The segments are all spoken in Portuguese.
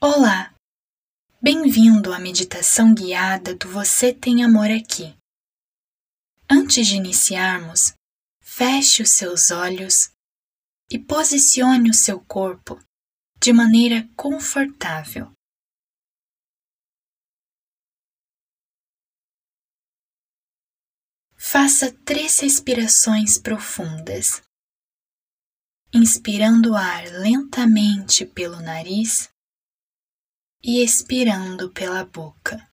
Olá! Bem-vindo à meditação guiada do Você Tem Amor Aqui. Antes de iniciarmos, feche os seus olhos e posicione o seu corpo de maneira confortável. Faça três respirações profundas, inspirando o ar lentamente pelo nariz e expirando pela boca.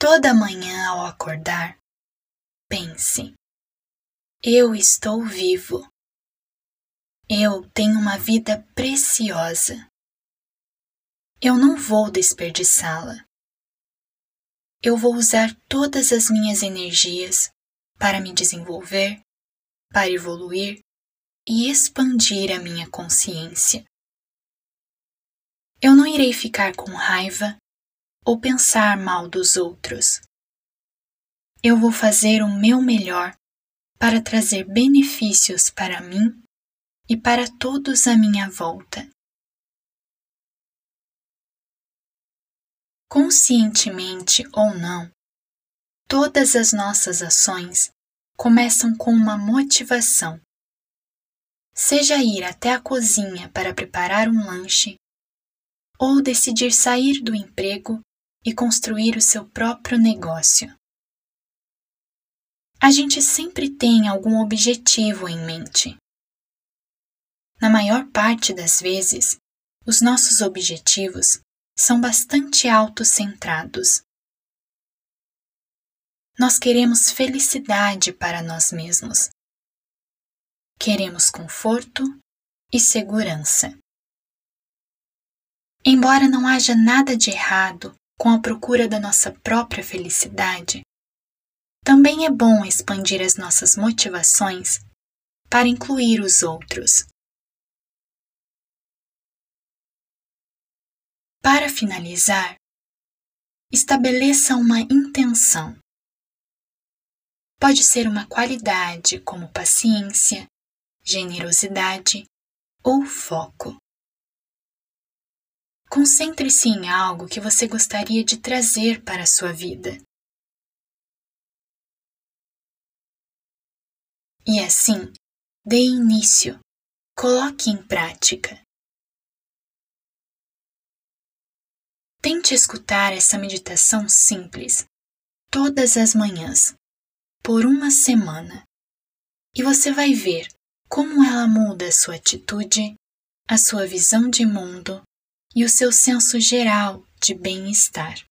Toda manhã ao acordar, pense: eu estou vivo. Eu tenho uma vida preciosa. Eu não vou desperdiçá-la. Eu vou usar todas as minhas energias para me desenvolver, para evoluir e expandir a minha consciência. Eu não irei ficar com raiva ou pensar mal dos outros. Eu vou fazer o meu melhor para trazer benefícios para mim e para todos à minha volta. Conscientemente ou não, todas as nossas ações começam com uma motivação. Seja ir até a cozinha para preparar um lanche, ou decidir sair do emprego e construir o seu próprio negócio. A gente sempre tem algum objetivo em mente. Na maior parte das vezes, os nossos objetivos são bastante autocentrados. Nós queremos felicidade para nós mesmos. Queremos conforto e segurança. Embora não haja nada de errado com a procura da nossa própria felicidade, também é bom expandir as nossas motivações para incluir os outros. Para finalizar, estabeleça uma intenção. Pode ser uma qualidade como paciência, generosidade ou foco. Concentre-se em algo que você gostaria de trazer para a sua vida. E assim, dê início, coloque em prática. Tente escutar essa meditação simples todas as manhãs, por uma semana, e você vai ver como ela muda a sua atitude, a sua visão de mundo e o seu senso geral de bem-estar.